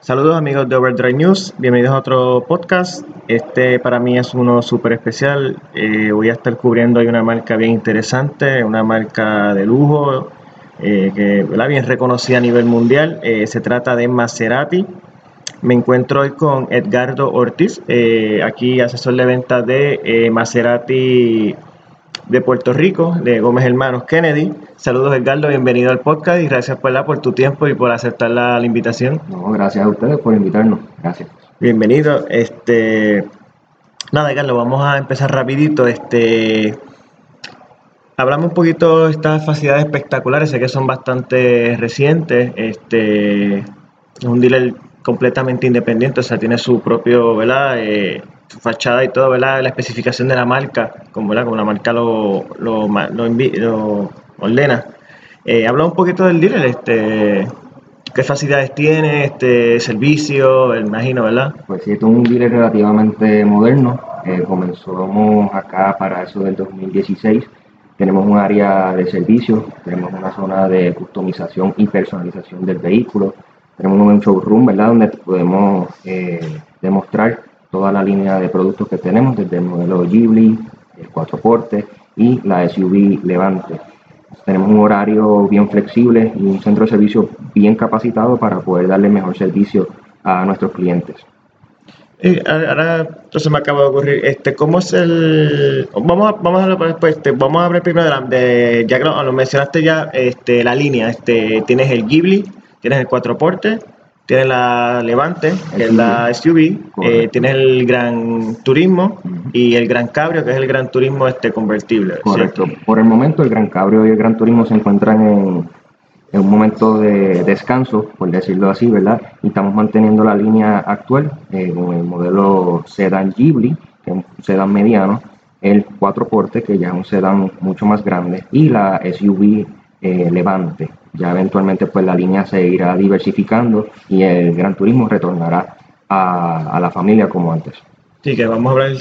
Saludos amigos de Overdrive News, bienvenidos a otro podcast. Este para mí es uno súper especial. Eh, voy a estar cubriendo hoy una marca bien interesante, una marca de lujo eh, que bien reconocida a nivel mundial. Eh, se trata de Maserati. Me encuentro hoy con Edgardo Ortiz, aquí asesor de venta de Maserati de Puerto Rico, de Gómez Hermanos Kennedy. Saludos Edgardo, bienvenido al podcast y gracias por, la, por tu tiempo y por aceptar la, invitación. No, gracias a ustedes por invitarnos. Gracias. Bienvenido. Este, nada, Edgardo, vamos a empezar rapidito. Este, hablamos un poquito de estas facilidades espectaculares, sé que son bastante recientes. Este, es un dealer completamente independiente, o sea, tiene su propio, ¿verdad? Eh, su fachada y todo, ¿verdad? La especificación de la marca, como, ¿verdad? como la marca lo, lo, lo, ordena. Eh, habla un poquito del dealer, este, qué facilidades tiene, este servicio, imagino, ¿verdad? Pues sí, esto es un dealer relativamente moderno. Eh, comenzamos acá para eso del 2016. Tenemos un área de servicio, tenemos una zona de customización y personalización del vehículo. Tenemos un showroom, ¿verdad? Donde podemos eh, demostrar toda la línea de productos que tenemos, desde el modelo Ghibli, el cuatro portes y la SUV Levante. Tenemos un horario bien flexible y un centro de servicio bien capacitado para poder darle mejor servicio a nuestros clientes. Eh, ahora entonces me acaba de ocurrir, este, ¿cómo es el...? Vamos a, vamos a después, este, vamos a ver primero, de, ya que lo, mencionaste ya, este, la línea, este, tienes el Ghibli, tienes el cuatro portes, tiene la Levante, que es la SUV, eh, tiene el Gran Turismo y el Gran Cabrio, que es el Gran Turismo este convertible. Correcto. Por el momento el Gran Cabrio y el Gran Turismo se encuentran en, un momento de descanso, por decirlo así, ¿verdad? Y estamos manteniendo la línea actual eh, con el modelo Sedan Ghibli, que es un sedán mediano, el 4 porte, que ya es un sedán mucho más grande, y la SUV eh, Levante, ya eventualmente pues la línea se irá diversificando y el Gran Turismo retornará a, la familia como antes. Sí, que vamos a hablar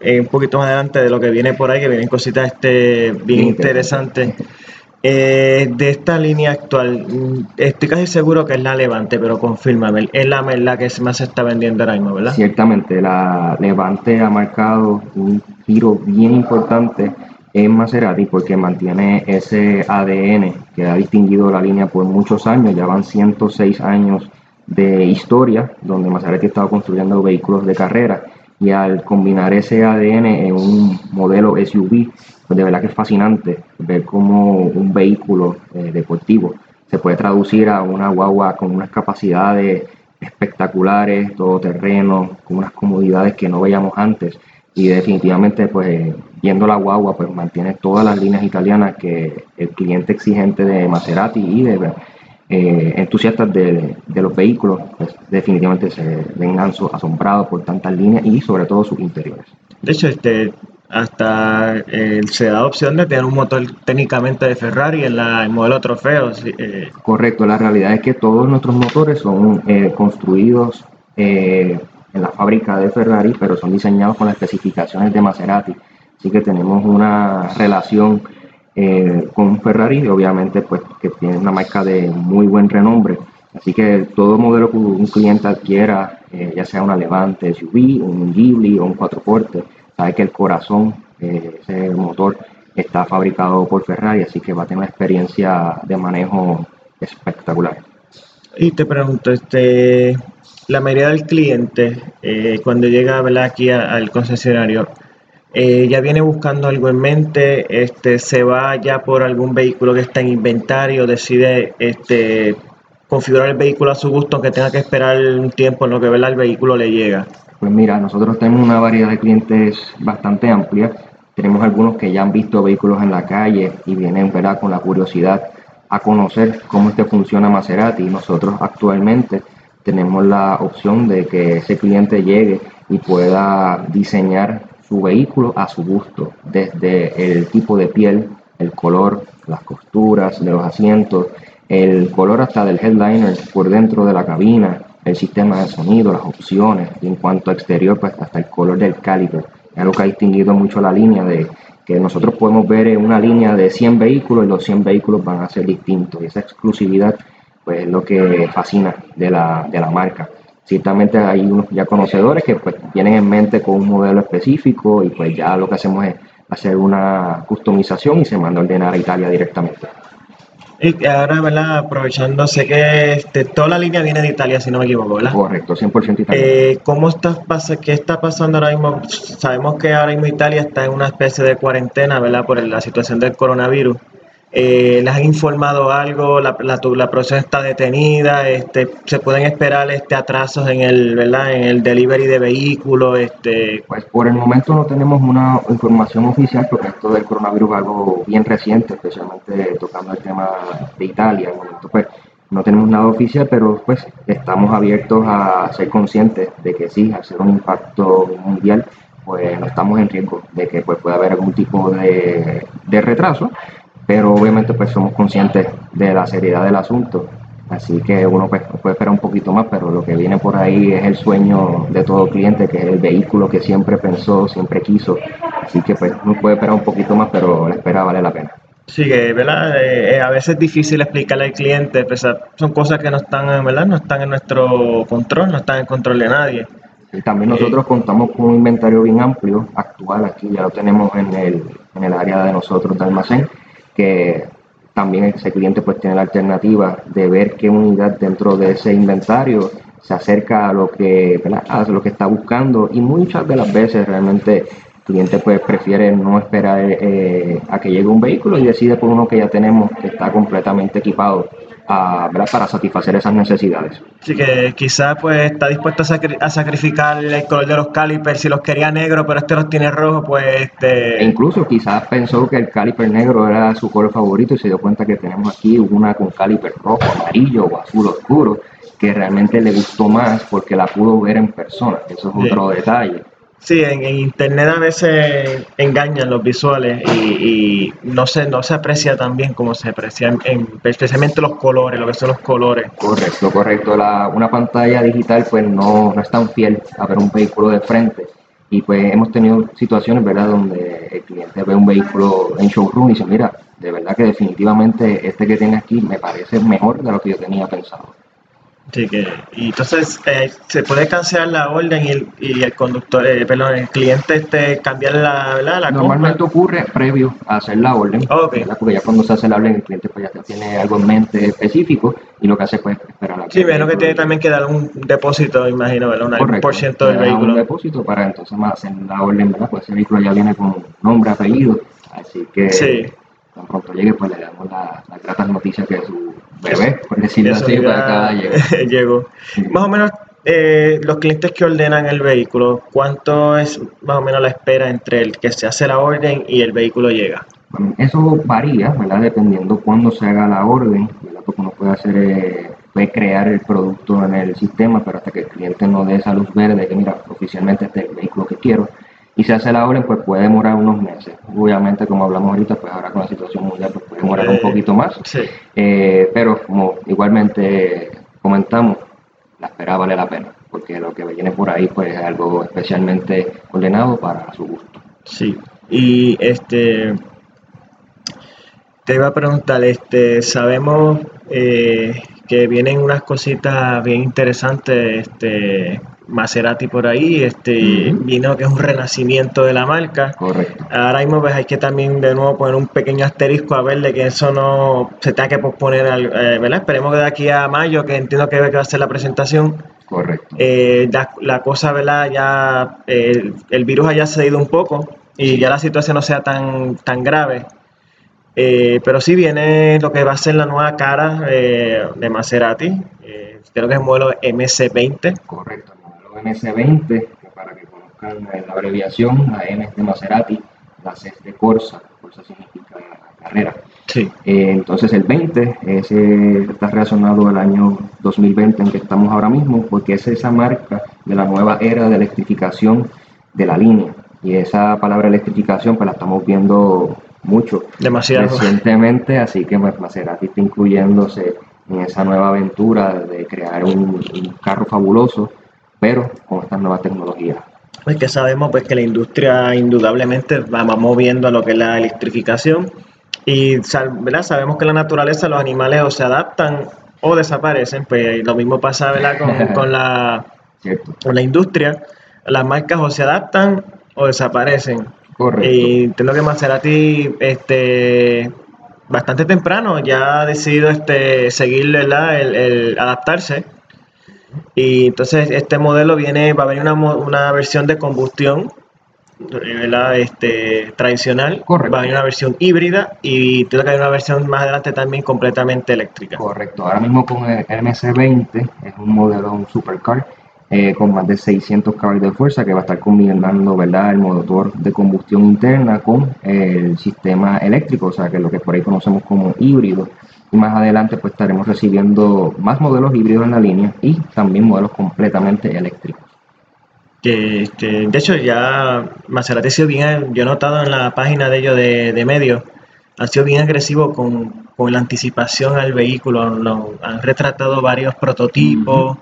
eh, un poquito más adelante de lo que viene por ahí, que vienen cositas este, bien, interesantes. Eh, de esta línea actual, mm, estoy casi seguro que es la Levante, pero confírmame, es la, la que más se está vendiendo ahora mismo, ¿verdad? Ciertamente, la Levante ha marcado un giro bien importante en Maserati porque mantiene ese ADN que ha distinguido la línea por muchos años, ya van 106 años de historia donde Maserati ha estado construyendo vehículos de carrera. Y al combinar ese ADN en un modelo SUV, pues de verdad que es fascinante ver cómo un vehículo eh, deportivo se puede traducir a una guagua con unas capacidades espectaculares, todoterreno, con unas comodidades que no veíamos antes. Y definitivamente pues viendo la guagua pues mantiene todas las líneas italianas que el cliente exigente de Maserati y de eh, entusiastas de, los vehículos pues definitivamente se ven asombrados por tantas líneas y sobre todo sus interiores. De hecho, este hasta eh, se da opción de tener un motor técnicamente de Ferrari en la, el modelo trofeo. Eh. Correcto, la realidad es que todos nuestros motores son construidos en la fábrica de Ferrari, pero son diseñados con las especificaciones de Maserati. Así que tenemos una relación eh, con Ferrari, obviamente pues que tiene una marca de muy buen renombre. Así que todo modelo que un cliente adquiera, eh, ya sea una Levante SUV, un Ghibli o un cuatro portes, sabe que el corazón, eh, ese motor, está fabricado por Ferrari, así que va a tener una experiencia de manejo espectacular. Y te pregunto, este, la mayoría del cliente, cuando llega aquí al concesionario, eh, ya viene buscando algo en mente, este, se va ya por algún vehículo que está en inventario, decide este, configurar el vehículo a su gusto, que tenga que esperar un tiempo en lo que el vehículo le llega. Pues mira, nosotros tenemos una variedad de clientes bastante amplia. Tenemos algunos que ya han visto vehículos en la calle y vienen ¿verdad? con la curiosidad a conocer cómo este funciona Maserati. Nosotros actualmente tenemos la opción de que ese cliente llegue y pueda diseñar su vehículo a su gusto, desde el tipo de piel, el color, las costuras de los asientos, el color hasta del headliner por dentro de la cabina, el sistema de sonido, las opciones, y en cuanto a exterior, pues hasta el color del caliper. Es algo que ha distinguido mucho la línea de que nosotros podemos ver en una línea de 100 vehículos y los 100 vehículos van a ser distintos. Y esa exclusividad pues es lo que fascina de la, de la marca. Ciertamente hay unos ya conocedores que pues vienen en mente con un modelo específico y pues ya lo que hacemos es hacer una customización y se manda a ordenar a Italia directamente. Y ahora, ¿verdad? Aprovechando, sé que este, toda la línea viene de Italia, si no me equivoco, ¿verdad? Correcto, 100% italiano. Eh, ¿Cómo está, pasa, qué está pasando ahora mismo? Sabemos que ahora mismo Italia está en una especie de cuarentena, ¿verdad? Por la situación del coronavirus. Eh, ¿Les han informado algo? ¿La, la, la procesión está detenida? Este, ¿Se pueden esperar este, atrasos en el, ¿verdad? en el delivery de vehículos? Este... Pues por el momento no tenemos una información oficial porque esto del coronavirus es algo bien reciente, especialmente tocando el tema de Italia. En momento, pues, no tenemos nada oficial, pero pues estamos abiertos a ser conscientes de que sí, al ser un impacto mundial, pues no estamos en riesgo de que pues, pueda haber algún tipo de, de retraso pero obviamente pues somos conscientes de la seriedad del asunto, así que uno pues, puede esperar un poquito más, pero lo que viene por ahí es el sueño de todo cliente, que es el vehículo que siempre pensó, siempre quiso, así que pues uno puede esperar un poquito más, pero la espera vale la pena. Sí, que ¿verdad? Eh, a veces es difícil explicarle al cliente, pues, son cosas que no están, ¿verdad? no están en nuestro control, no están en control de nadie. Y también nosotros contamos con un inventario bien amplio, actual, aquí ya lo tenemos en el, en el área de nosotros de almacén, que también ese cliente pues tiene la alternativa de ver qué unidad dentro de ese inventario se acerca a lo que, a lo que está buscando. Y muchas de las veces realmente el cliente pues prefiere no esperar eh, a que llegue un vehículo y decide por uno que ya tenemos que está completamente equipado para satisfacer esas necesidades. Así que quizás pues está dispuesto a, sacrificar el color de los calipers si los quería negro, pero este los tiene rojo, pues este... E incluso quizás pensó que el caliper negro era su color favorito y se dio cuenta que tenemos aquí una con caliper rojo, amarillo o azul oscuro, que realmente le gustó más porque la pudo ver en persona. Eso es otro detalle. Sí, en, internet a veces engañan los visuales y, no se no se aprecia tan bien como se aprecia en, especialmente los colores, lo que son los colores. Correcto, correcto. La, una pantalla digital pues no, no es tan fiel a ver un vehículo de frente y pues hemos tenido situaciones, ¿verdad?, donde el cliente ve un vehículo en showroom y dice, mira, de verdad que definitivamente este que tiene aquí me parece mejor de lo que yo tenía pensado. Sí, que, y entonces eh, se puede cancelar la orden y el, y el conductor, eh, perdón, el cliente este, cambiar la, ¿verdad? la Normalmente ocurre previo a hacer la orden, porque ya cuando se hace la orden el cliente pues ya tiene algo en mente específico y lo que hace pues esperar la Sí, menos que tiene también que dar un depósito, imagino, ¿verdad? Un por ciento del vehículo. Un depósito para entonces más hacer la orden, ¿verdad? Pues ese vehículo ya viene con nombre, apellido, así que sí. Tan pronto llegue pues le damos la, la grata noticia que su bebé, por decirlo así, para que llegó. Más o menos, eh, los clientes que ordenan el vehículo, ¿cuánto es más o menos la espera entre el que se hace la orden y el vehículo llega? eso varía, ¿verdad? Dependiendo cuándo se haga la orden, ¿verdad? Porque uno puede hacer, eh, puede crear el producto en el sistema, pero hasta que el cliente no dé esa luz verde, que mira, oficialmente este es el vehículo que quiero, y se hace la orden, pues puede demorar unos meses. Obviamente, como hablamos ahorita, pues ahora con la situación mundial, pues puede demorar un poquito más. Eh, pero como igualmente comentamos, la espera vale la pena, porque lo que viene por ahí, pues es algo especialmente ordenado para su gusto. Sí, y este te iba a preguntar, este, sabemos eh, que vienen unas cositas bien interesantes, este, Maserati por ahí, este vino que es un renacimiento de la marca. Correcto. Ahora mismo pues hay que también de nuevo poner un pequeño asterisco a ver de que eso no se tenga que posponer, eh, ¿verdad? Esperemos que de aquí a mayo, que entiendo que va a ser la presentación. Correcto. Eh, la, cosa, ¿verdad? Ya el virus haya cedido un poco y ya la situación no sea tan, tan grave. Eh, pero sí viene lo que va a ser la nueva cara de Maserati. creo que es el modelo MC20. Correcto MS20, para que conozcan la abreviación, la M es de Maserati, la C es de Corsa, Corsa significa carrera. Sí. Eh, entonces el 20 ese está relacionado al año 2020 en que estamos ahora mismo, porque es esa marca de la nueva era de electrificación de la línea. Y esa palabra electrificación pues la estamos viendo mucho Demasiado. recientemente, así que pues, Maserati está incluyéndose en esa nueva aventura de crear un carro fabuloso pero con estas nuevas tecnologías. Pues que sabemos pues que la industria indudablemente va moviendo a lo que es la electrificación y ¿verdad? sabemos que la naturaleza, los animales o se adaptan o desaparecen, pues lo mismo pasa ¿verdad? Con, con, la. En la industria, las marcas o se adaptan o desaparecen. Correcto. Y entiendo que Maserati, este, bastante temprano ya ha decidido este, seguir, El, adaptarse. Y entonces este modelo viene, va a venir una, una versión de combustión Este, tradicional, Correcto. va a venir una versión híbrida y tiene que haber una versión más adelante también completamente eléctrica. Correcto, ahora mismo con el MC20 es un modelo, un supercar eh, con más de 600 caballos de fuerza que va a estar combinando ¿verdad? el motor de combustión interna con el sistema eléctrico, o sea que lo que por ahí conocemos como híbrido. Y más adelante pues estaremos recibiendo más modelos híbridos en la línea y también modelos completamente eléctricos. Que, este, de hecho ya Maserati ha sido bien, yo he notado en la página de ellos de, de medios, ha sido bien agresivo con, con, la anticipación al vehículo, han retratado varios prototipos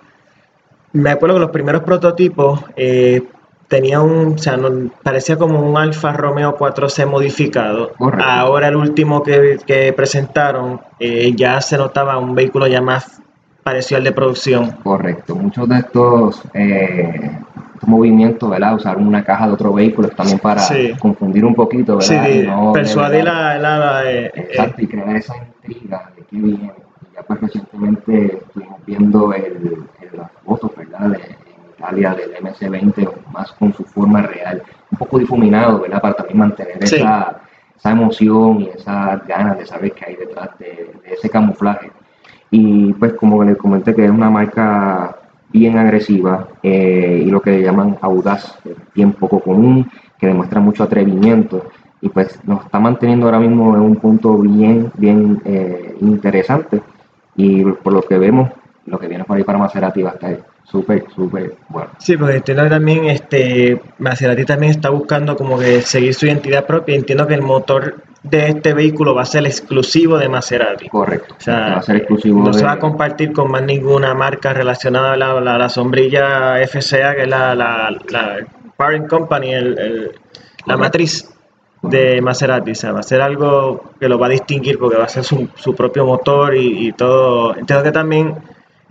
me acuerdo que los primeros prototipos eh, tenían un, o sea, parecía como un Alfa Romeo 4C modificado. Ahora el último que, presentaron eh, ya se notaba un vehículo ya más parecido al de producción. Correcto, muchos de estos, eh, movimientos, ¿verdad? Usar una caja de otro vehículo también para confundir un poquito, ¿verdad? Sí, persuadir la, la, Exacto, y crear esa intriga de qué viene. Y ya pues recientemente estuvimos viendo el las fotos, ¿verdad? De, en Italia del MC20, más con su forma real, un poco difuminado, ¿verdad? Para también mantener esa, esa, emoción y esas ganas de saber qué hay detrás de, ese camuflaje. Y pues como les comenté que es una marca bien agresiva eh, y lo que llaman audaz, bien poco común, que demuestra mucho atrevimiento y pues nos está manteniendo ahora mismo en un punto bien, bien eh, interesante y por lo que vemos lo que viene por ahí para Maserati va a estar súper, súper bueno. Sí, porque entiendo que también este, Maserati también está buscando como que seguir su identidad propia. Entiendo que el motor de este vehículo va a ser exclusivo de Maserati. Correcto. O sea, va a ser exclusivo. No se va a compartir con más ninguna marca relacionada a la, sombrilla FCA, que es la, la, Parent Company, el, la matriz de Maserati. O sea, va a ser algo que lo va a distinguir porque va a ser su, su propio motor y, y todo. Entiendo que también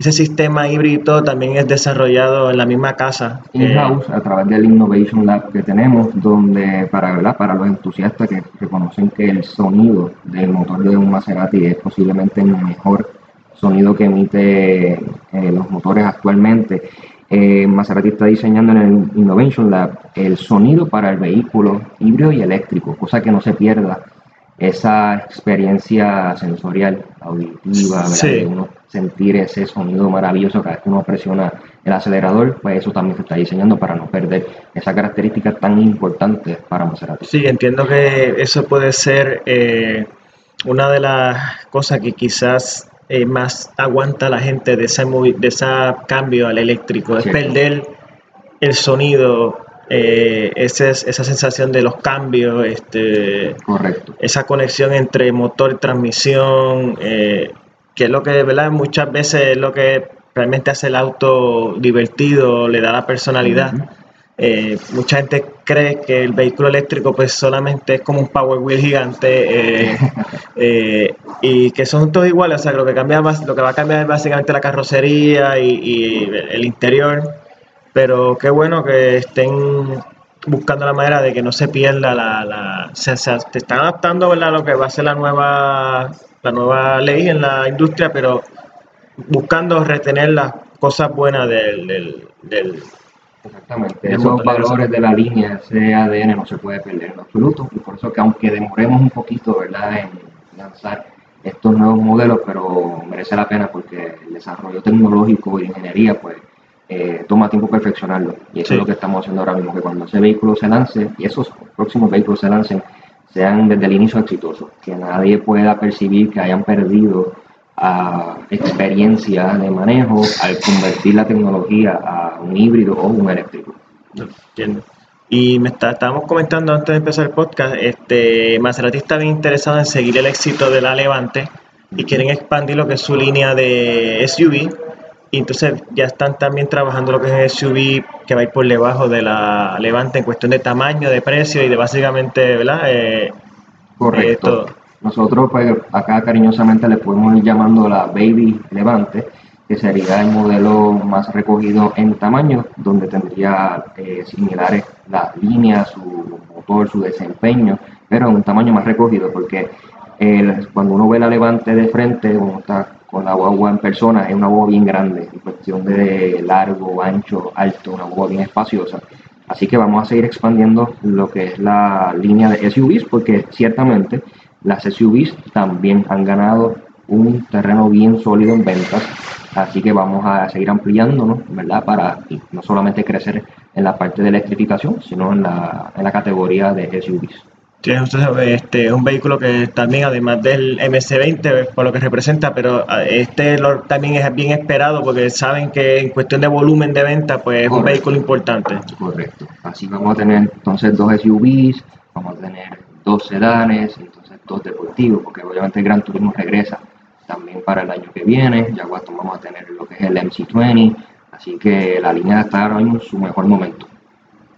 ese sistema híbrido también es desarrollado en la misma casa. In-house, a través del Innovation Lab que tenemos, donde para, ¿verdad? para los entusiastas que reconocen que el sonido del motor de un Maserati es posiblemente el mejor sonido que emite eh, los motores actualmente. Eh, Maserati está diseñando en el Innovation Lab el sonido para el vehículo híbrido y eléctrico, cosa que no se pierda esa experiencia sensorial, auditiva, uno sentir ese sonido maravilloso cada vez que uno presiona el acelerador, pues eso también se está diseñando para no perder esa característica tan importante para Maserati. Sí, entiendo que eso puede ser eh, una de las cosas que quizás eh, más aguanta la gente de ese, de ese cambio al eléctrico, es perder el sonido eh, esa, esa sensación de los cambios, este, Correcto. esa conexión entre motor y transmisión, eh, que es lo que ¿verdad? muchas veces es lo que realmente hace el auto divertido, le da la personalidad. Eh, mucha gente cree que el vehículo eléctrico pues solamente es como un power wheel gigante y que son todos iguales, o sea, lo que, cambia, lo que va a cambiar es básicamente la carrocería y el interior pero qué bueno que estén buscando la manera de que no se pierda la... la se, te están adaptando a lo que va a ser la nueva, la nueva ley en la industria, pero buscando retener las cosas buenas del... del, Exactamente, esos valores de la línea, ese ADN no se puede perder en absoluto, y por eso que aunque demoremos un poquito, ¿verdad?, en lanzar estos nuevos modelos, pero merece la pena porque el desarrollo tecnológico y ingeniería, pues, eh, toma tiempo perfeccionarlo. Y eso es lo que estamos haciendo ahora mismo, que cuando ese vehículo se lance y esos próximos vehículos se lancen, sean desde el inicio exitosos, que nadie pueda percibir que hayan perdido a experiencia de manejo al convertir la tecnología a un híbrido o un eléctrico. Entiendo. Y me está, estábamos comentando antes de empezar el podcast, este, Maserati está bien interesado en seguir el éxito de la Levante y quieren expandir lo que es su línea de SUV y entonces ya están también trabajando lo que es el SUV que va a ir por debajo de la Levante en cuestión de tamaño, de precio y de básicamente, ¿verdad? Eh, Correcto. Nosotros pues acá cariñosamente le podemos ir llamando la Baby Levante, que sería el modelo más recogido en tamaño, donde tendría eh, similares las líneas, su motor, su desempeño, pero en un tamaño más recogido, porque cuando uno ve la Levante de frente, uno está con la guagua en persona, es una guagua bien grande, en cuestión de largo, ancho, alto, una guagua bien espaciosa. Así que vamos a seguir expandiendo lo que es la línea de SUVs, porque ciertamente las SUVs también han ganado un terreno bien sólido en ventas Así que vamos a seguir ampliándonos, ¿verdad? Para no solamente crecer en la parte de electrificación, sino en la, en la categoría de SUVs. Este, es un vehículo que también, además del MC20, por lo que representa, pero ah, este también es bien esperado porque saben que en cuestión de volumen de venta, pues es un vehículo importante. Correcto. Así vamos a tener entonces dos SUVs, vamos a tener dos sedanes, entonces dos deportivos, porque obviamente el Gran Turismo regresa también para el año que viene. Ya vamos a tener lo que es el MC20, así que la línea está ahora en su mejor momento.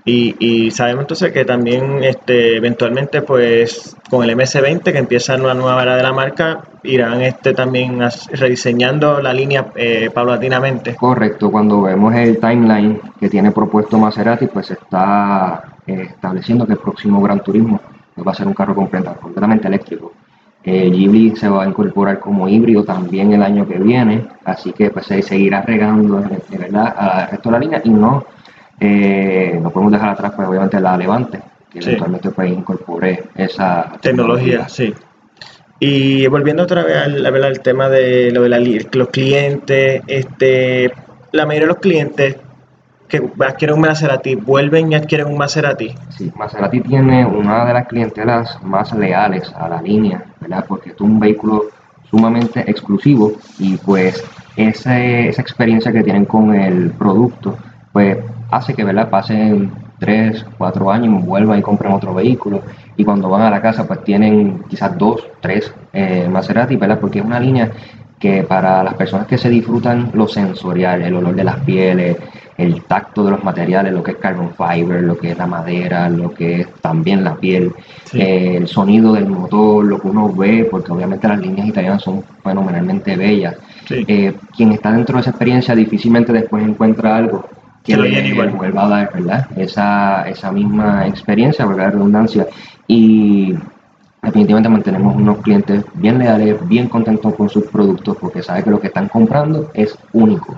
Y, y, sabemos entonces que también este, eventualmente pues con el MS20 que empieza una nueva era de la marca irán este, también rediseñando la línea eh, paulatinamente. Correcto, cuando vemos el timeline que tiene propuesto Maserati pues se está eh, estableciendo que el próximo Gran Turismo va a ser un carro completamente eléctrico. Eh, Ghibli se va a incorporar como híbrido también el año que viene, así que pues se seguirá regando verdad al resto de la línea y no, eh, no podemos dejar atrás pues obviamente la Levante, que eventualmente pues incorpore esa tecnología. sí. Y volviendo otra vez al, al tema de lo de la, los clientes, este, la mayoría de los clientes que adquieren un Maserati vuelven y adquieren un Maserati. Sí, Maserati tiene una de las clientelas más leales a la línea, ¿verdad? Porque es un vehículo sumamente exclusivo y pues esa, esa experiencia que tienen con el producto, pues hace que, ¿verdad? Pasen tres, cuatro años, vuelvan y compren otro vehículo y cuando van a la casa pues tienen quizás dos, tres eh, Maserati, ¿verdad? Porque es una línea que para las personas que se disfrutan lo sensorial, el olor de las pieles, el tacto de los materiales, lo que es carbon fiber, lo que es la madera, lo que es también la piel, eh, el sonido del motor, lo que uno ve, porque obviamente las líneas italianas son fenomenalmente bellas. Eh, quien está dentro de esa experiencia difícilmente después encuentra algo que le vuelva a dar ¿verdad? Esa, esa misma experiencia, porque la redundancia. Y definitivamente mantenemos unos clientes bien leales, bien contentos con sus productos, porque saben que lo que están comprando es único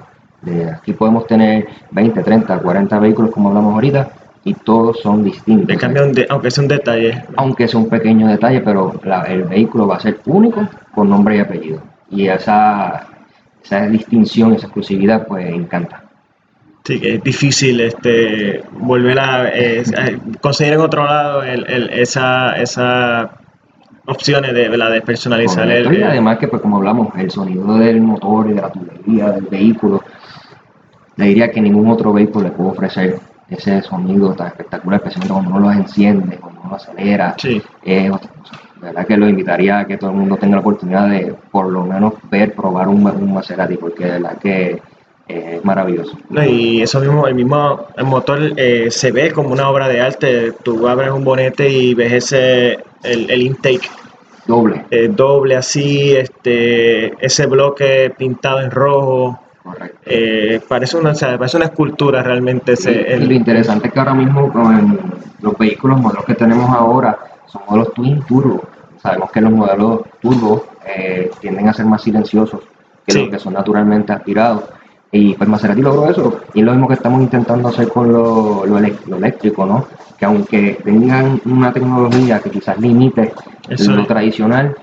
aquí podemos tener 20, 30, 40 vehículos como hablamos ahorita y todos son distintos. De cambio, aunque sea un detalle. Aunque sea un pequeño detalle, pero el vehículo va a ser único con nombre y apellido. Y esa, esa distinción, esa exclusividad, pues encanta. Sí, que es difícil este, volver a conseguir en otro lado el, el, esa, esa opciones de, la de personalizar el, y además que pues como hablamos el sonido del motor y de la tubería del vehículo le diría que ningún otro vehículo le puede ofrecer ese sonido tan espectacular, especialmente cuando uno lo enciende, cuando uno acelera, sí. es otra cosa. La verdad que lo invitaría a que todo el mundo tenga la oportunidad de por lo menos ver, probar un, un Maserati, porque de verdad que es maravilloso. y eso mismo, el mismo el motor eh, se ve como una obra de arte. Tú abres un bonete y ves ese, el, el intake. Doble. Eh, doble así, este, ese bloque pintado en rojo. Eh, parece, una, parece una escultura realmente. Ese, lo interesante es que ahora mismo con los vehículos, modelos que tenemos ahora, son modelos twin turbo. Sabemos que los modelos turbo eh, tienden a ser más silenciosos que los que son naturalmente aspirados. Y pues Maserati logró eso. Y es lo mismo que estamos intentando hacer con lo, lo, eléctrico, ¿no? Que aunque tengan una tecnología que quizás limite lo tradicional,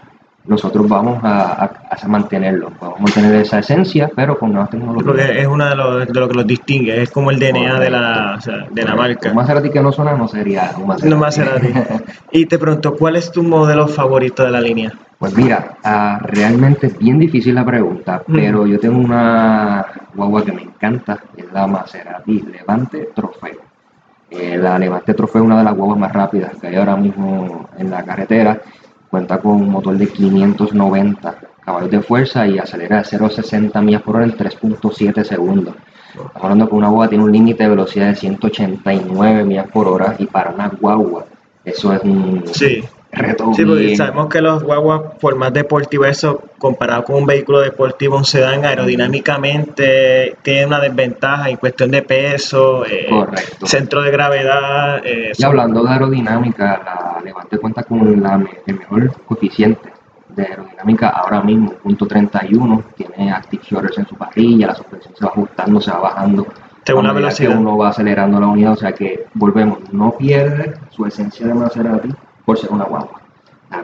nosotros vamos a, a, mantenerlo, vamos a mantener esa esencia, pero con nuevas tecnologías. Porque es uno de, los, de lo que los distingue, es como el DNA de la, o sea, de la marca. Un Maserati que no suena no sería un Maserati. No Maserati. y te pregunto, ¿cuál es tu modelo favorito de la línea? Pues mira, uh, realmente es bien difícil la pregunta, pero yo tengo una guagua que me encanta, es la Maserati Levante Trofeo. Eh, la Levante Trofeo es una de las guaguas más rápidas que hay ahora mismo en la carretera Cuenta con un motor de 590 caballos de fuerza y acelera de 0 a 60 millas por hora en 3.7 segundos. Estamos hablando que una guagua tiene un límite de velocidad de 189 millas por hora y para una guagua eso es un, reto Sí, porque bien- sabemos que los guaguas, por más deportivo eso, comparado con un vehículo deportivo, un sedán aerodinámicamente tiene una desventaja en cuestión de peso, eh, centro de gravedad. eh, Y hablando de aerodinámica, la Levante cuenta con la el mejor coeficiente de aerodinámica ahora mismo, punto 31, tiene active shutters en su parrilla, la suspensión se va ajustando, se va bajando. Según la velocidad. Que uno va acelerando la unidad, o sea que volvemos, no pierde su esencia de Maserati por ser una guagua.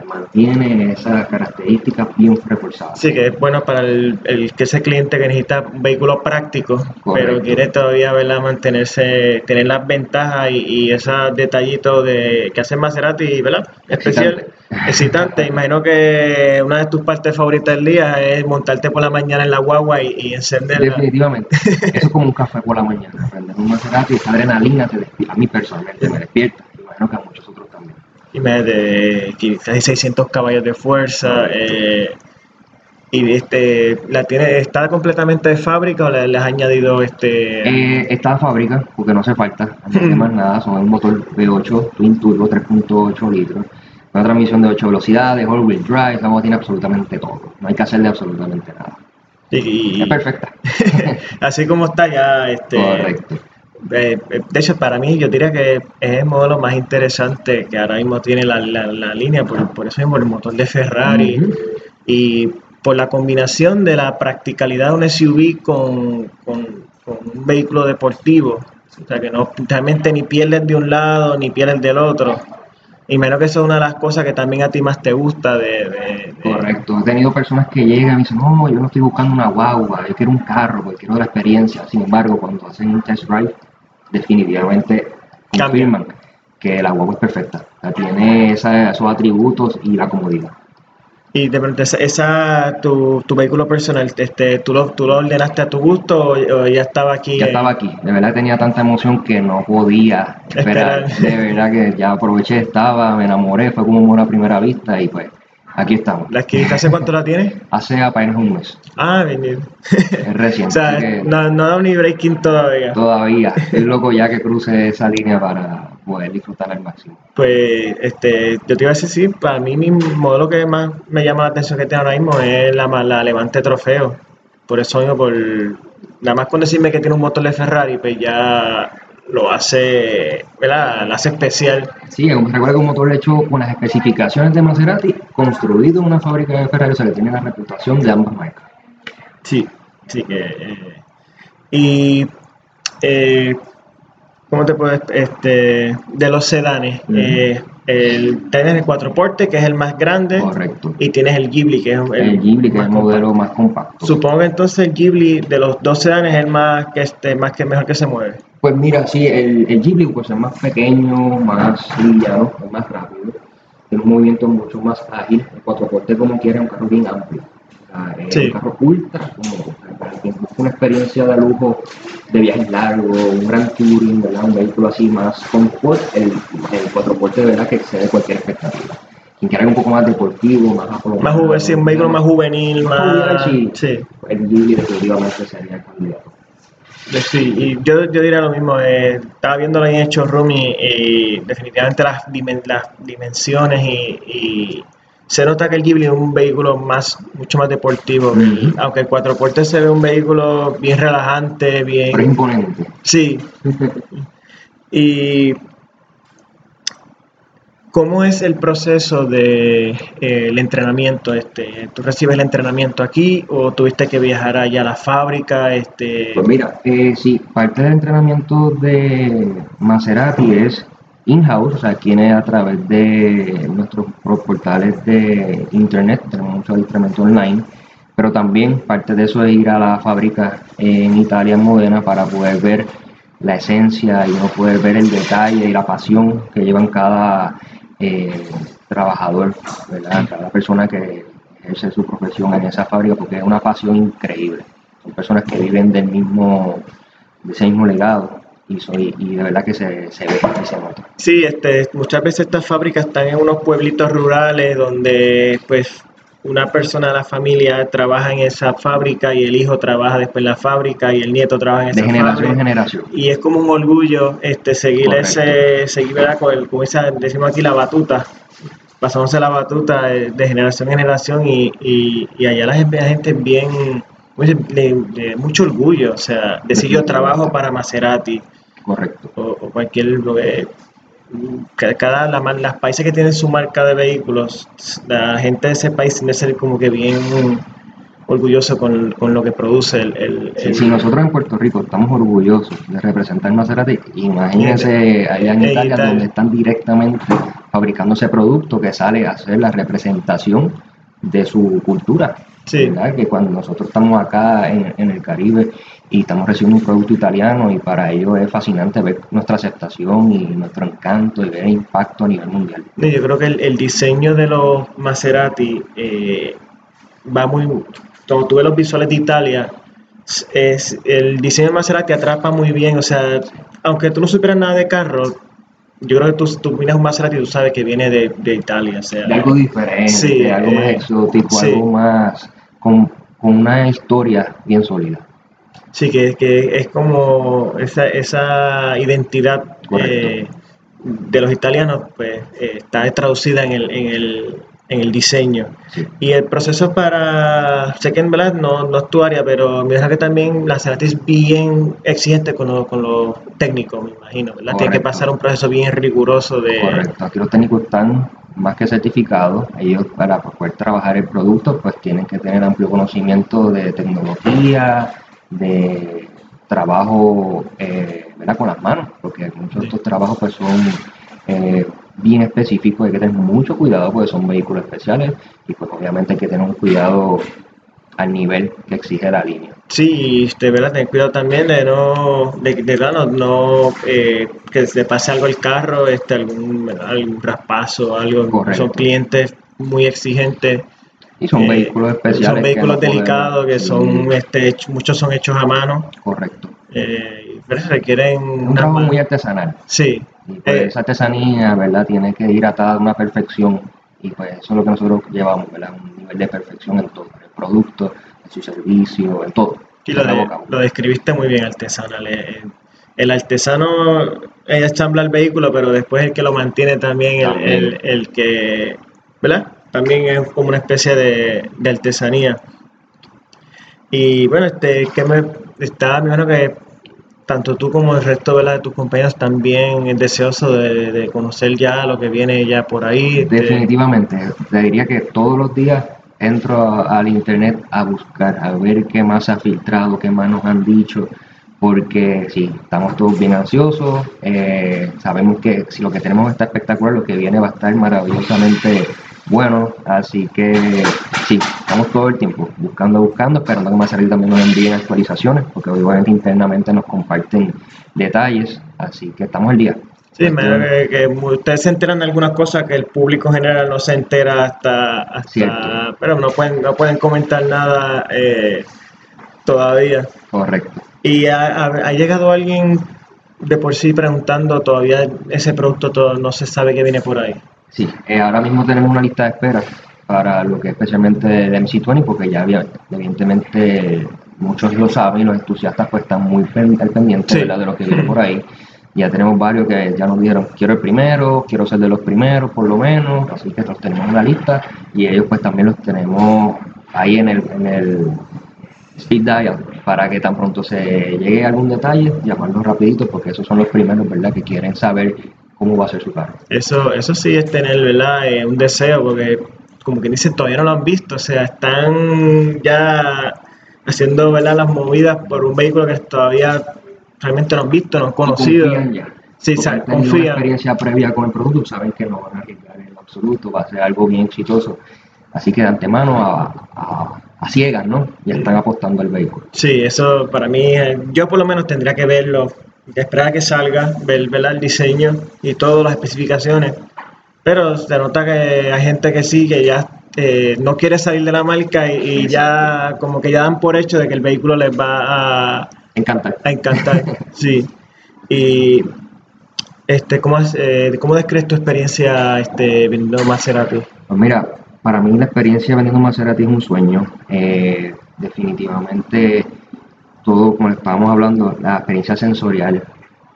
Mantiene esas características bien reforzadas. Sí, que es bueno para el, el que ese cliente que necesita un vehículo práctico, pero quiere todavía ¿verdad? mantenerse, tener las ventajas y, y esos detallitos de que hace Maserati, ¿verdad? Especial, excitante. Imagino que una de tus partes favoritas del día es montarte por la mañana en la guagua y, y encenderla. Definitivamente. Eso es como un café por la mañana. Prender un Maserati, esa adrenalina te despierta. A mí personalmente me despierta. Imagino que a muchos otros también. Imagínate, casi 600 caballos de fuerza. eh, y este, la tiene, ¿está completamente de fábrica o le, le has añadido este? Eh, está en fábrica, porque no hace falta, no hay más nada, son un motor V8 Twin Turbo 3.8 litros, una transmisión de 8 velocidades, all-wheel drive, esa moto tiene absolutamente todo, no hay que hacerle absolutamente nada. y- y- Es perfecta. así como está ya, este, Correcto. Eh, eh, de hecho para mí yo diría que es el modelo más interesante que ahora mismo tiene la, la- la línea, por, por eso mismo el motor de Ferrari y por la combinación de la practicalidad de un SUV con, con- con un vehículo deportivo, o sea que no realmente ni pierdes de un lado ni pierdes del otro. Y menos que eso es una de las cosas que también a ti más te gusta de... de- de- Correcto. He tenido personas que llegan y me dicen, no, yo no estoy buscando una guagua, yo quiero un carro, porque quiero la experiencia. Sin embargo, cuando hacen un test drive, definitivamente Cambia. confirman que la guagua es perfecta. O sea, tiene esa- esos atributos y la comodidad. Y de pronto, esa, tu, tu vehículo personal, este, ¿tú, lo, ¿tú lo ordenaste a tu gusto o, o ya estaba aquí? Ya eh? estaba aquí. De verdad tenía tanta emoción que no podía esperar. Esperar. De verdad que ya aproveché, estaba, me enamoré, fue como amor a primera vista y pues aquí estamos. ¿La adquiriste hace cuánto la tienes? Hace apenas un mes. Ah, bien. Es o reciente. sea, que no, no dado ni breaking todavía. Todavía. Estoy loco ya que cruce esa línea para poder disfrutar al máximo. Pues, este, yo te iba a decir, sí, para mí mi modelo que más me llama la atención que tiene ahora mismo es la, la Levante Trofeo. Por eso mismo, por, nada más con decirme que tiene un motor de Ferrari, pues ya lo hace, ¿verdad? La hace especial. Sí, como recuerda que un motor hecho con las especificaciones de Maserati, construido en una fábrica de Ferrari, o sea que tiene la reputación de ambas marcas. Sí, sí que. eh, y. Eh, ¿Cómo te puedes.? Este, de los sedanes. Eh, el, tienes el cuatro porte, que es el más grande. Correcto. Y tienes el Ghibli, que es el, El Ghibli, que es más el modelo compacto. más compacto. Supongo que entonces el Ghibli de los dos sedanes es el más que este, más que mejor que se mueve. Pues mira, sí, el, el Ghibli pues es más pequeño, más liviano, es más rápido, tiene un movimiento mucho más ágil. El cuatroporte como quiera es un carro bien amplio. O sea, es Sí. un carro ultra cómodo. Para quien busca una experiencia de lujo, de viajes largos, un gran touring, ¿verdad? un vehículo así más confort, el, el cuatroporte de verdad que excede cualquier expectativa. Quien quiera un poco más deportivo, más aplomado, Más juvenil, sí, un vehículo más juvenil, Más más. juvenil, sí. sí. El Ghibli definitivamente sería el candidato. Yo Sí, y yo, yo diría lo mismo, eh, estaba viéndolo ahí en Showroom y, y definitivamente las, dimen- las dimensiones y, y se nota que el Ghibli es un vehículo más, mucho más deportivo, aunque el cuatro puertas se ve un vehículo bien relajante, Pero bien... imponente. Sí, y ¿cómo es el proceso de eh, entrenamiento? Este, ¿Tú recibes el entrenamiento aquí o tuviste que viajar allá a la fábrica? Este, Pues mira, eh, sí, parte del entrenamiento de Maserati es in-house, o sea, tiene a través de nuestros portales de internet, tenemos mucho adiestramiento online, pero también parte de eso es ir a la fábrica en Italia, en Modena, para poder ver la esencia y uno poder ver el detalle y la pasión que llevan cada eh, trabajador, ¿verdad? cada persona que ejerce su profesión en esa fábrica, porque es una pasión increíble. Son personas que viven del mismo, de ese mismo legado y, soy, y de verdad que se, se ve y se nota. Sí, este, muchas veces estas fábricas están en unos pueblitos rurales donde pues una persona de la familia trabaja en esa fábrica y el hijo trabaja después en la fábrica y el nieto trabaja en De esa generación en fábrica. generación. Y es como un orgullo este, seguir Correcto. ese, seguir ¿verdad? con el, como esa, decimos aquí la batuta pasándose la batuta de, generación en generación y, y, allá la gente, la gente bien, de, mucho orgullo, o sea, decir yo trabajo para Maserati. Correcto. O, cualquier, cada la, las países que tienen su marca de vehículos, la gente de ese país tiene que ser como que bien orgulloso con, con lo que produce el, el, Si nosotros en Puerto Rico estamos orgullosos de representar Maserati, imagínense allá en Italia, donde están directamente fabricando ese producto que sale a hacer la representación de su cultura. Sí. Que cuando nosotros estamos acá en, en, el Caribe y estamos recibiendo un producto italiano y para ellos es fascinante ver nuestra aceptación y nuestro encanto y ver el impacto a nivel mundial. Yo creo que el, el diseño de los Maserati eh, va muy cuando tú ves los visuales de Italia, es, el diseño de Maserati atrapa muy bien, o sea, aunque tú no supieras nada de carro, yo creo que tú, tú miras un Maserati y tú sabes que viene de, de Italia, o sea. De algo diferente, algo más eh, exótico, algo más con, una historia bien sólida. Sí, que, que es como esa, esa identidad eh, de los italianos, pues eh, está traducida en el, en el, en el diseño. Y el proceso para, sé que en verdad no, no es tu área, pero me deja que también la Cerati es bien exigente con lo, con lo técnico, me imagino, ¿verdad? Tiene que pasar un proceso bien riguroso de... Correcto, aquí los técnicos están más que certificados, ellos para poder trabajar el producto pues tienen que tener amplio conocimiento de tecnología, de trabajo eh, ¿verdad? con las manos, porque muchos de estos trabajos pues son... Eh, bien específico, hay que tener mucho cuidado porque son vehículos especiales y pues obviamente hay que tener un cuidado al nivel que exige la línea. Sí, de verdad, ten cuidado también de no, de, verdad, no, eh, que se pase algo al carro, este, algún, algún raspazo, algo. Son clientes muy exigentes. Y son eh, vehículos especiales. Son vehículos delicados que son, este, muchos son hechos a mano. Correcto. Eh, pero requieren... Un trabajo muy artesanal. Sí, y pues esa artesanía, ¿verdad? Tiene que ir atada a una perfección y pues eso es lo que nosotros llevamos, ¿verdad? Un nivel de perfección en todo, en el producto, en su servicio, en todo. Y lo, describiste muy bien, artesanal. Eh, el artesano ella ensambla el vehículo, pero después el que lo mantiene también, El, el, que, ¿verdad? También es como una especie de, artesanía. Y bueno, este, que me está, me que tanto tú como el resto de tus compañeros también es deseoso de, conocer ya lo que viene ya por ahí. Definitivamente, te diría que todos los días entro al internet a buscar, a ver qué más ha filtrado, qué más nos han dicho, porque sí, estamos todos bien ansiosos, eh, sabemos que si lo que tenemos está espectacular, lo que viene va a estar maravillosamente bueno, así que sí, estamos todo el tiempo buscando, buscando, esperando que más salir también nos envíen actualizaciones, porque obviamente internamente nos comparten detalles, así que estamos al día. Sí, me que, que, ustedes se enteran de algunas cosas que el público general no se entera hasta, hasta pero no pueden, no pueden comentar nada eh, todavía. Correcto. ¿Y ha, ha, llegado alguien de por sí preguntando todavía ese producto todo, no se sabe qué viene por ahí? Sí, eh, ahora mismo tenemos una lista de espera para lo que es especialmente el MC20, porque ya había, evidentemente muchos lo saben y los entusiastas pues están muy al pendiente de lo que viene por ahí. Ya tenemos varios que ya nos dijeron, quiero el primero, quiero ser de los primeros por lo menos, así que los tenemos en la lista y ellos pues también los tenemos ahí en el, en el speed dial para que tan pronto se llegue algún detalle, llamarlos rapidito porque esos son los primeros, ¿verdad? Que quieren saber cómo va a ser su carro. Eso, eso sí es tener, ¿verdad? Eh, un deseo, porque como que dicen, todavía no lo han visto, o sea, están ya haciendo, ¿verdad? Las movidas por un vehículo que todavía realmente no han visto, no han conocido. Confían ya. Sí, confían. Una experiencia previa con el producto, saben que no van a arriesgar en absoluto, va a ser algo bien exitoso. Así que de antemano a, a, ciegas, ¿no? Ya están apostando al vehículo. Sí, eso para mí, yo por lo menos tendría que verlo esperar a que salga, ver, el diseño y todas las especificaciones. Pero se nota que hay gente que sí, que ya eh, no quiere salir de la marca y, ya como que ya dan por hecho de que el vehículo les va a encantar. A encantar, sí. Y este, ¿cómo, eh, ¿cómo describes tu experiencia este, vendiendo Maserati? Pues mira, para mí la experiencia vendiendo Maserati es un sueño. Eh, definitivamente todo, como estábamos hablando, la experiencia sensorial,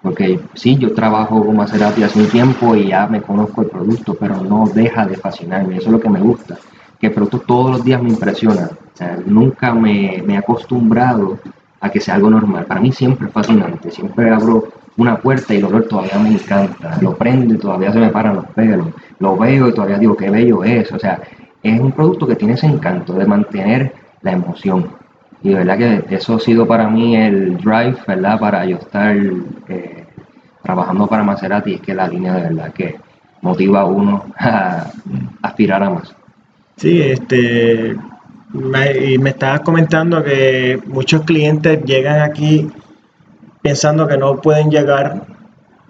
Porque sí, yo trabajo con Maserati hace un tiempo y ya me conozco el producto, pero no deja de fascinarme. Eso es lo que me gusta, que el producto todos los días me impresiona. O sea, nunca me, me he acostumbrado a que sea algo normal. Para mí siempre es fascinante. Siempre abro una puerta y el olor todavía me encanta. Lo prendo y todavía se me paran los pelos. Lo veo y todavía digo, qué bello es. O sea, es un producto que tiene ese encanto de mantener la emoción. Y de verdad que eso ha sido para mí el drive, ¿verdad? Para yo estar eh, trabajando para Maserati, es que la línea de verdad que motiva a uno a aspirar a más. Sí, este, y me estabas comentando que muchos clientes llegan aquí pensando que no pueden llegar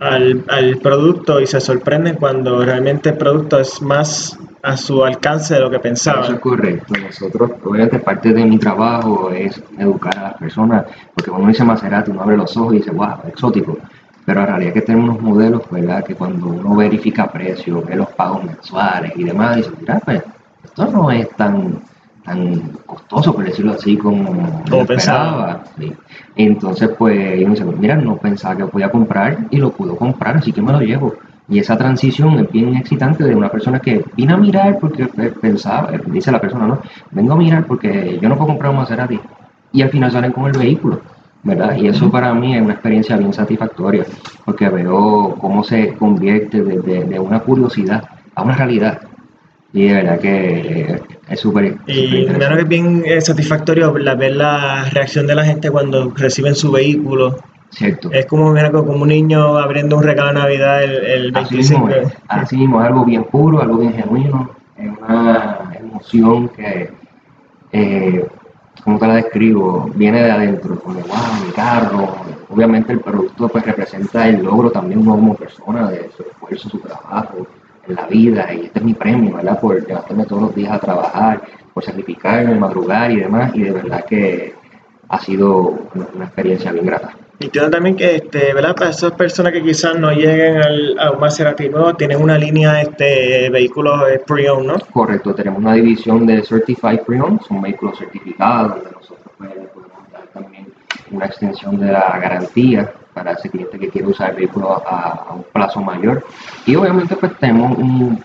al, al, producto y se sorprenden cuando realmente el producto es más a su alcance de lo que pensaban. Eso es correcto. Nosotros, obviamente, parte de mi trabajo es educar a las personas, porque cuando uno dice Maserati, uno abre los ojos y dice, wow, exótico. Pero en realidad que tenemos unos modelos, ¿verdad? Que cuando uno verifica precios, ve los pagos mensuales y demás, dice, mira, pues, esto no es tan tan costoso, por decirlo así, como, como pensaba. Entonces, pues, yo me dice, mira, no pensaba que podía comprar y lo pudo comprar, así que me lo llevo. Y esa transición es bien excitante de una persona que vino a mirar porque pensaba, dice la persona, ¿no? Vengo a mirar porque yo no puedo comprar un Maserati. Y al final salen con el vehículo, ¿verdad? Y eso para mí es una experiencia bien satisfactoria, porque veo cómo se convierte de, de una curiosidad a una realidad. Y de verdad que es súper. Y primero que es bien eh, satisfactorio la, ver la reacción de la gente cuando reciben su vehículo. Cierto. Es como, como un niño abriendo un regalo de Navidad el, el 25. Así mismo, algo bien puro, algo bien genuino. Es una emoción que, eh, ¿cómo te la describo? Viene de adentro, como, wow, mi carro. Obviamente el producto pues representa el logro también uno como persona, de su esfuerzo, su trabajo en la vida y este es mi premio, ¿verdad? Por levantarme todos los días a trabajar, por sacrificarme, madrugar y demás, y de verdad que ha sido una, experiencia bien grata. Entiendo también que, este, ¿verdad? Para esas personas que quizás no lleguen al, a un Maserati nuevo, tienen una línea este, vehículos pre-owned, ¿no? Correcto, tenemos una división de Certified Pre-owned, son vehículos certificados, donde nosotros pues, podemos dar también una extensión de la garantía para ese cliente que quiere usar el vehículo a, un plazo mayor. Y obviamente pues tenemos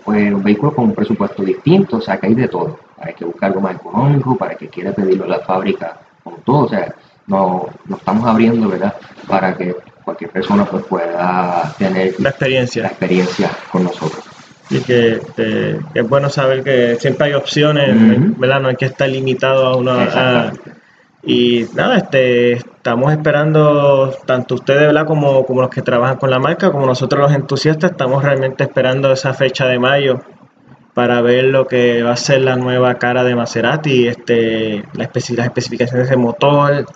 pues, un, vehículo con un presupuesto distinto, o sea que hay de todo. Para que busque algo más económico, para que quiera pedirlo a la fábrica con todo, o sea, no, nos estamos abriendo, ¿verdad? Para que cualquier persona pues pueda tener la experiencia, la experiencia con nosotros. Y que, es bueno saber que siempre hay opciones, ¿verdad? No hay que estar limitado a una... y nada, este, estamos esperando, tanto ustedes ¿verdad? Como, como los que trabajan con la marca, como nosotros los entusiastas, estamos realmente esperando esa fecha de mayo para ver lo que va a ser la nueva cara de Maserati, este, las especificaciones de motor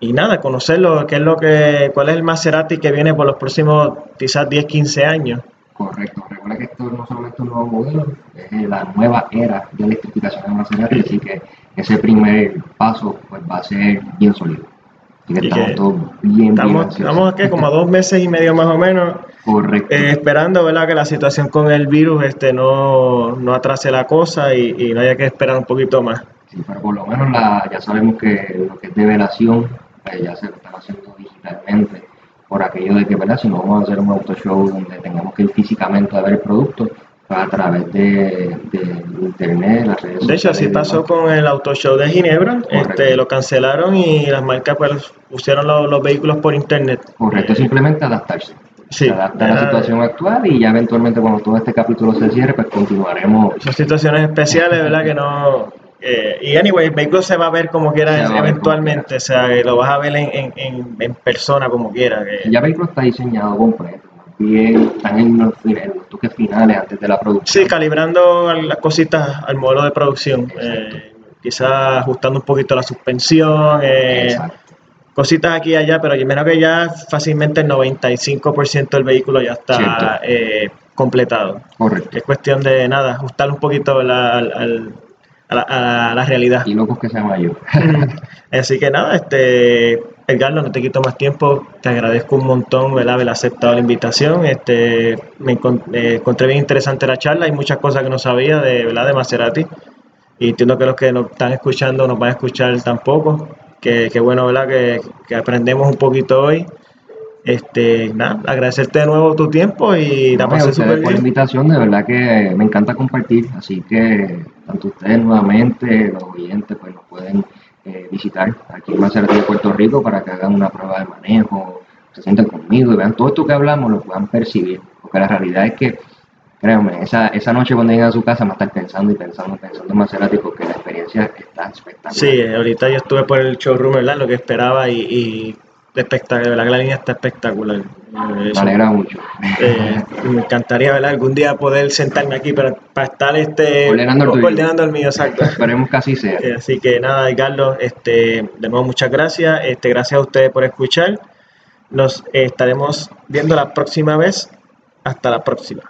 y nada, conocerlo, qué es lo que, cuál es el Maserati que viene por los próximos quizás 10, 15 años. Correcto, recuerda que esto no solamente un nuevo modelo, es la nueva era de electrificación de Maserati, así que ese primer paso pues, va a ser bien sólido estamos bien, estamos, aquí como a dos meses y medio más o menos. Eh, esperando ¿verdad? que la situación con el virus este, no, no atrase la cosa y, no haya que esperar un poquito más. Sí, pero por lo menos la, ya sabemos que lo que es develación pues ya se lo están haciendo digitalmente por aquello de que ¿verdad? si no vamos a hacer un auto show donde tengamos que ir físicamente a ver el producto, a través de, internet, las redes De hecho, así pasó con el auto show de Ginebra, este, lo cancelaron y las marcas pues pusieron los, vehículos por internet. Correcto, simplemente adaptarse. Sí, adaptar a la situación actual y ya eventualmente cuando todo este capítulo se cierre, pues continuaremos. Son situaciones especiales, ¿verdad? Que no... Eh, y anyway, el vehículo se va a ver como quiera eventualmente, o sea, lo vas a ver en, en, en persona como quiera. Que... Ya el vehículo está diseñado completo bien, están en los, toques finales antes de la producción. Sí, calibrando las cositas al modelo de producción. Eh, quizás ajustando un poquito la suspensión, eh, cositas aquí y allá, pero yo menos que ya fácilmente el 95% del vehículo ya está eh, completado. Correcto. Es cuestión de nada, ajustar un poquito la, al, a, la, realidad. Y locos que sea mayor. Así que nada, este Edgardo, no te quito más tiempo, te agradezco un montón ¿verdad? haber aceptado la invitación. Este, me encontré bien interesante la charla, hay muchas cosas que no sabía de, ¿verdad? de Maserati y entiendo que los que nos están escuchando nos van a escuchar tampoco. Que, que bueno, ¿verdad? Que, que, aprendemos un poquito hoy. Este, nada, agradecerte de nuevo tu tiempo y la pasé súper por la invitación, de verdad que me encanta compartir, así que tanto ustedes nuevamente, los oyentes, pues nos pueden eh, visitar aquí en Maserati de Puerto Rico para que hagan una prueba de manejo, se sienten conmigo y vean todo esto que hablamos, lo puedan percibir, porque la realidad es que Créanme, esa, esa noche cuando lleguen a su casa va a estar pensando y pensando, pensando en Maserati porque la experiencia está espectacular. Sí, ahorita yo estuve por el showroom, ¿verdad? Lo que esperaba y, y espectacular, la línea está espectacular. Me alegra mucho. Eh, me encantaría, ¿verdad? Algún día poder sentarme aquí para, para estar este, coordinando el, mío, exacto. Esperemos que así sea. Eh, así que nada, Carlos, este, de nuevo muchas gracias. Este, gracias a ustedes por escuchar. Nos estaremos viendo la próxima vez. Hasta la próxima.